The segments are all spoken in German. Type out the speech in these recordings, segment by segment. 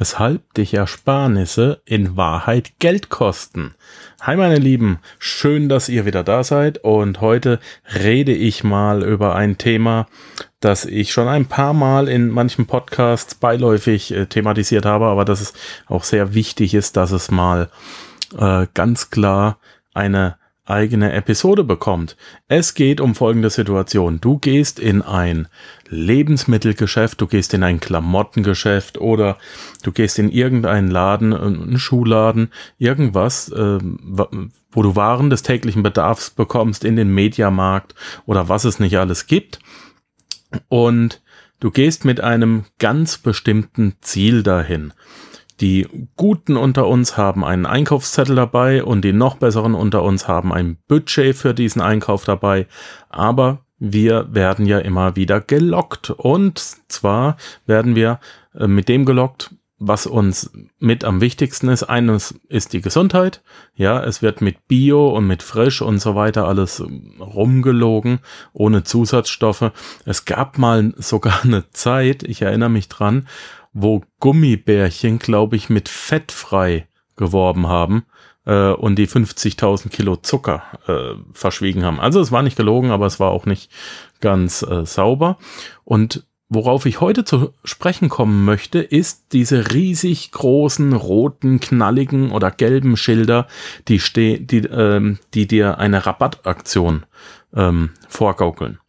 weshalb dich Ersparnisse in Wahrheit Geld kosten. Hi meine Lieben, schön, dass ihr wieder da seid und heute rede ich mal über ein Thema, das ich schon ein paar Mal in manchen Podcasts beiläufig äh, thematisiert habe, aber dass es auch sehr wichtig ist, dass es mal äh, ganz klar eine eigene Episode bekommt. Es geht um folgende Situation. Du gehst in ein Lebensmittelgeschäft, du gehst in ein Klamottengeschäft oder du gehst in irgendeinen Laden, einen Schuhladen, irgendwas, äh, wo du Waren des täglichen Bedarfs bekommst, in den Mediamarkt oder was es nicht alles gibt. Und du gehst mit einem ganz bestimmten Ziel dahin. Die Guten unter uns haben einen Einkaufszettel dabei und die noch besseren unter uns haben ein Budget für diesen Einkauf dabei. Aber wir werden ja immer wieder gelockt. Und zwar werden wir äh, mit dem gelockt, was uns mit am wichtigsten ist. Eines ist die Gesundheit. Ja, es wird mit Bio und mit Frisch und so weiter alles rumgelogen, ohne Zusatzstoffe. Es gab mal sogar eine Zeit, ich erinnere mich dran, wo Gummibärchen, glaube ich, mit fettfrei geworben haben äh, und die 50.000 Kilo Zucker äh, verschwiegen haben. Also es war nicht gelogen, aber es war auch nicht ganz äh, sauber. Und worauf ich heute zu sprechen kommen möchte, ist diese riesig großen roten, knalligen oder gelben Schilder, die, steh, die, ähm, die dir eine Rabattaktion ähm, vorgaukeln.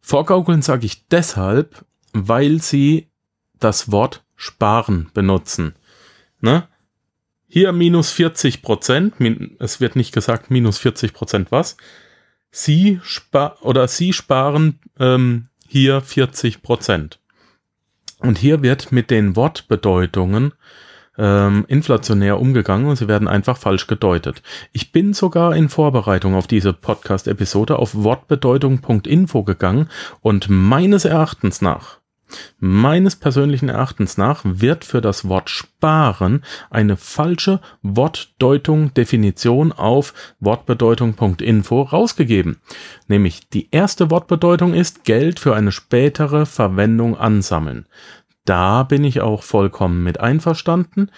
Vorgaukeln sage ich deshalb, weil sie das Wort sparen benutzen. Ne? Hier minus 40 Prozent, es wird nicht gesagt minus 40 Prozent was. Sie spar oder sie sparen ähm, hier 40 Prozent. Und hier wird mit den Wortbedeutungen ähm, inflationär umgegangen und sie werden einfach falsch gedeutet. Ich bin sogar in Vorbereitung auf diese Podcast-Episode auf wortbedeutung.info gegangen und meines Erachtens nach Meines persönlichen Erachtens nach wird für das Wort sparen eine falsche Wortdeutung Definition auf wortbedeutung.info rausgegeben. Nämlich die erste Wortbedeutung ist Geld für eine spätere Verwendung ansammeln. Da bin ich auch vollkommen mit einverstanden.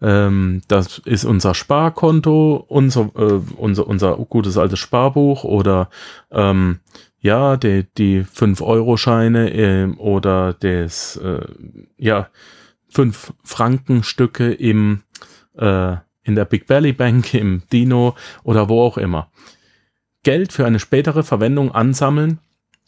Ähm, das ist unser Sparkonto, unser, äh, unser, unser gutes altes Sparbuch oder ähm, ja, die, die 5-Euro-Scheine äh, oder das, äh, ja, 5-Franken-Stücke im, äh, in der Big Belly Bank, im Dino oder wo auch immer. Geld für eine spätere Verwendung ansammeln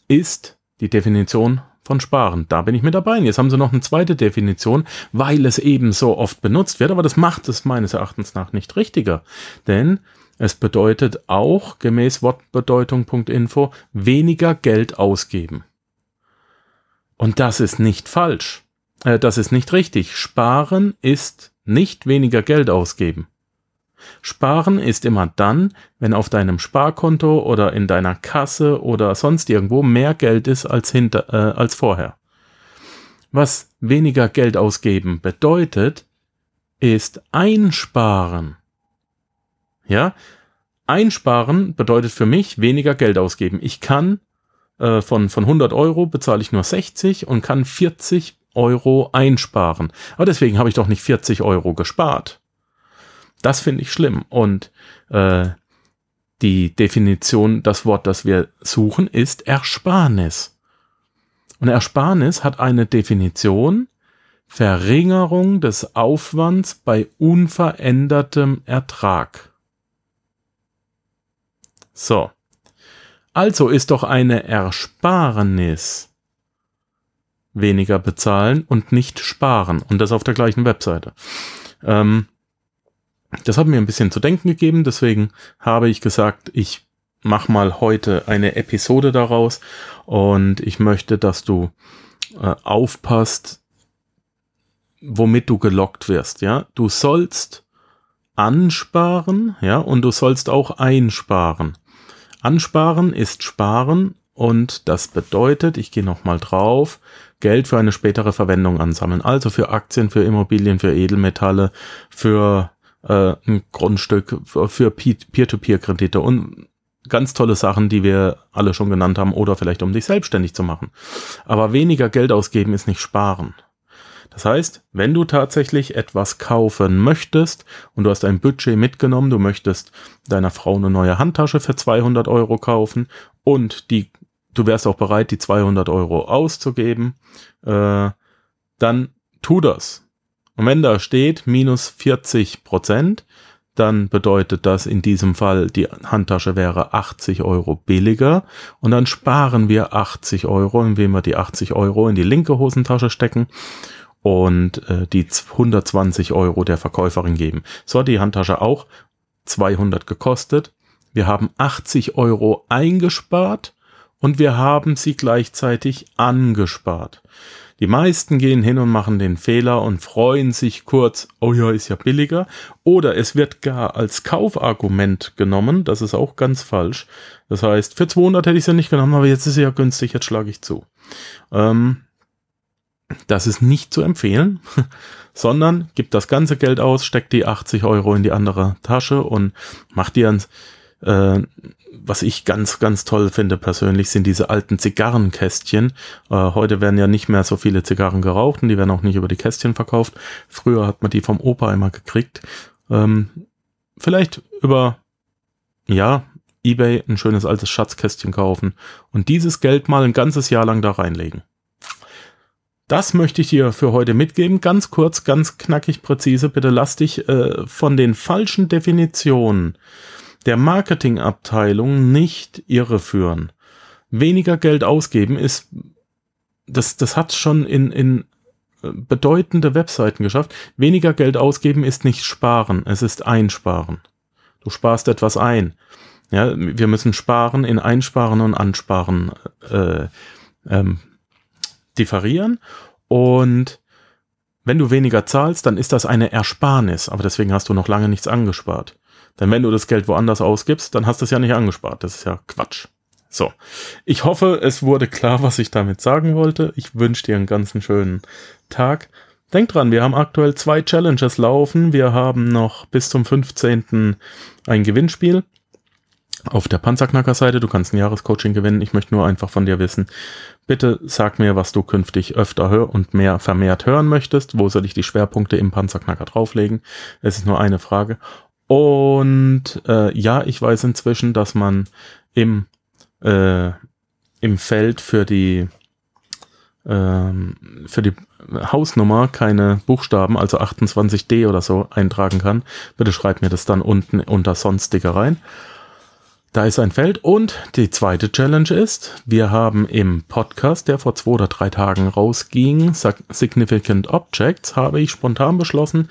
ist die Definition von Sparen. Da bin ich mit dabei. Und jetzt haben sie noch eine zweite Definition, weil es eben so oft benutzt wird, aber das macht es meines Erachtens nach nicht richtiger. Denn es bedeutet auch, gemäß Wortbedeutung.info, weniger Geld ausgeben. Und das ist nicht falsch. Äh, das ist nicht richtig. Sparen ist nicht weniger Geld ausgeben. Sparen ist immer dann, wenn auf deinem Sparkonto oder in deiner Kasse oder sonst irgendwo mehr Geld ist als, hinter, äh, als vorher. Was weniger Geld ausgeben bedeutet, ist einsparen. Ja, einsparen bedeutet für mich weniger Geld ausgeben. Ich kann äh, von, von 100 Euro bezahle ich nur 60 und kann 40 Euro einsparen. Aber deswegen habe ich doch nicht 40 Euro gespart. Das finde ich schlimm. Und äh, die Definition, das Wort, das wir suchen, ist Ersparnis. Und Ersparnis hat eine Definition, Verringerung des Aufwands bei unverändertem Ertrag. So. Also ist doch eine Ersparnis weniger bezahlen und nicht sparen. Und das auf der gleichen Webseite. Ähm, das hat mir ein bisschen zu denken gegeben, deswegen habe ich gesagt, ich mache mal heute eine Episode daraus und ich möchte, dass du äh, aufpasst, womit du gelockt wirst, ja. Du sollst ansparen, ja, und du sollst auch einsparen. Ansparen ist sparen und das bedeutet, ich gehe nochmal drauf, Geld für eine spätere Verwendung ansammeln. Also für Aktien, für Immobilien, für Edelmetalle, für äh, ein Grundstück, für Peer-to-Peer-Kredite und ganz tolle Sachen, die wir alle schon genannt haben oder vielleicht um dich selbstständig zu machen. Aber weniger Geld ausgeben ist nicht sparen. Das heißt, wenn du tatsächlich etwas kaufen möchtest und du hast ein Budget mitgenommen, du möchtest deiner Frau eine neue Handtasche für 200 Euro kaufen und die, du wärst auch bereit, die 200 Euro auszugeben, äh, dann tu das. Und wenn da steht minus 40 Prozent, dann bedeutet das in diesem Fall, die Handtasche wäre 80 Euro billiger und dann sparen wir 80 Euro, indem wir die 80 Euro in die linke Hosentasche stecken und äh, die 120 Euro der Verkäuferin geben. So hat die Handtasche auch 200 gekostet. Wir haben 80 Euro eingespart und wir haben sie gleichzeitig angespart. Die meisten gehen hin und machen den Fehler und freuen sich kurz, oh ja, ist ja billiger. Oder es wird gar als Kaufargument genommen, das ist auch ganz falsch. Das heißt, für 200 hätte ich sie nicht genommen, aber jetzt ist sie ja günstig, jetzt schlage ich zu. Ähm, das ist nicht zu empfehlen, sondern gibt das ganze Geld aus, steckt die 80 Euro in die andere Tasche und macht dir ein, äh, was ich ganz, ganz toll finde persönlich, sind diese alten Zigarrenkästchen. Äh, heute werden ja nicht mehr so viele Zigarren geraucht und die werden auch nicht über die Kästchen verkauft. Früher hat man die vom Opa immer gekriegt. Ähm, vielleicht über, ja, eBay ein schönes altes Schatzkästchen kaufen und dieses Geld mal ein ganzes Jahr lang da reinlegen. Das möchte ich dir für heute mitgeben. Ganz kurz, ganz knackig, präzise. Bitte lass dich äh, von den falschen Definitionen der Marketingabteilung nicht irreführen. Weniger Geld ausgeben ist, das, das hat schon in, in äh, bedeutende Webseiten geschafft. Weniger Geld ausgeben ist nicht sparen, es ist einsparen. Du sparst etwas ein. Ja, wir müssen sparen in einsparen und ansparen äh, ähm, differieren. Und wenn du weniger zahlst, dann ist das eine Ersparnis, aber deswegen hast du noch lange nichts angespart. Denn wenn du das Geld woanders ausgibst, dann hast du es ja nicht angespart. Das ist ja Quatsch. So, ich hoffe, es wurde klar, was ich damit sagen wollte. Ich wünsche dir einen ganz schönen Tag. Denk dran, wir haben aktuell zwei Challenges laufen. Wir haben noch bis zum 15. ein Gewinnspiel auf der Panzerknacker-Seite. Du kannst ein Jahrescoaching gewinnen. Ich möchte nur einfach von dir wissen. Bitte sag mir, was du künftig öfter hör und mehr vermehrt hören möchtest. Wo soll ich die Schwerpunkte im Panzerknacker drauflegen? Es ist nur eine Frage. Und äh, ja, ich weiß inzwischen, dass man im, äh, im Feld für die ähm, für die Hausnummer keine Buchstaben, also 28D oder so, eintragen kann. Bitte schreib mir das dann unten unter Sonstige rein. Da ist ein Feld und die zweite Challenge ist, wir haben im Podcast, der vor zwei oder drei Tagen rausging, Significant Objects, habe ich spontan beschlossen,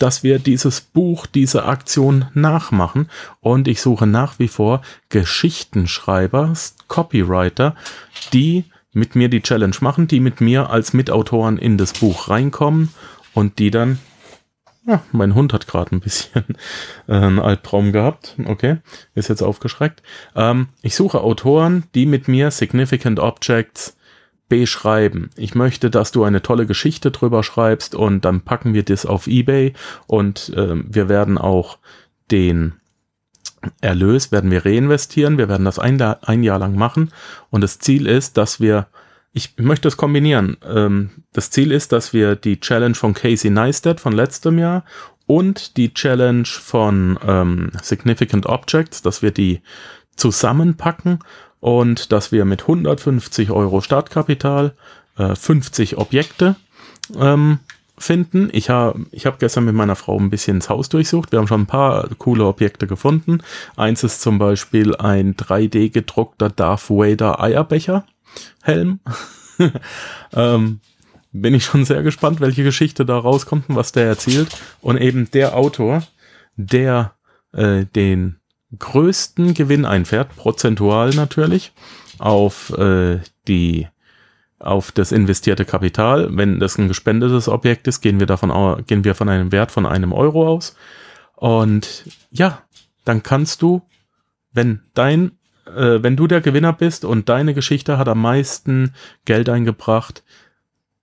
dass wir dieses Buch, diese Aktion nachmachen. Und ich suche nach wie vor Geschichtenschreiber, Copywriter, die mit mir die Challenge machen, die mit mir als Mitautoren in das Buch reinkommen und die dann ja, mein Hund hat gerade ein bisschen äh, einen Albtraum gehabt. Okay, ist jetzt aufgeschreckt. Ähm, ich suche Autoren, die mit mir Significant Objects beschreiben. Ich möchte, dass du eine tolle Geschichte drüber schreibst und dann packen wir das auf eBay und äh, wir werden auch den Erlös werden wir reinvestieren. Wir werden das ein, ein Jahr lang machen und das Ziel ist, dass wir ich möchte es kombinieren. Ähm, das Ziel ist, dass wir die Challenge von Casey Neistat von letztem Jahr und die Challenge von ähm, Significant Objects, dass wir die zusammenpacken und dass wir mit 150 Euro Startkapital äh, 50 Objekte ähm, finden. Ich habe ich hab gestern mit meiner Frau ein bisschen ins Haus durchsucht. Wir haben schon ein paar coole Objekte gefunden. Eins ist zum Beispiel ein 3D gedruckter Darth Vader Eierbecher. Helm. ähm, bin ich schon sehr gespannt, welche Geschichte da rauskommt und was der erzählt. Und eben der Autor, der äh, den größten Gewinn einfährt, prozentual natürlich, auf äh, die auf das investierte Kapital. Wenn das ein gespendetes Objekt ist, gehen wir davon gehen wir von einem Wert von einem Euro aus. Und ja, dann kannst du, wenn dein äh, wenn du der Gewinner bist und deine Geschichte hat am meisten Geld eingebracht,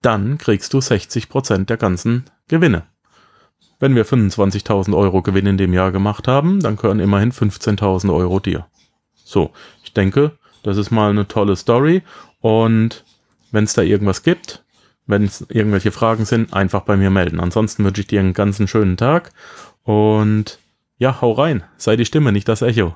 dann kriegst du 60 Prozent der ganzen Gewinne. Wenn wir 25.000 Euro Gewinn in dem Jahr gemacht haben, dann gehören immerhin 15.000 Euro dir. So, ich denke, das ist mal eine tolle Story und wenn es da irgendwas gibt, Wenn es irgendwelche Fragen sind, einfach bei mir melden. Ansonsten wünsche ich dir einen ganzen schönen Tag und ja, hau rein. Sei die Stimme, nicht das Echo.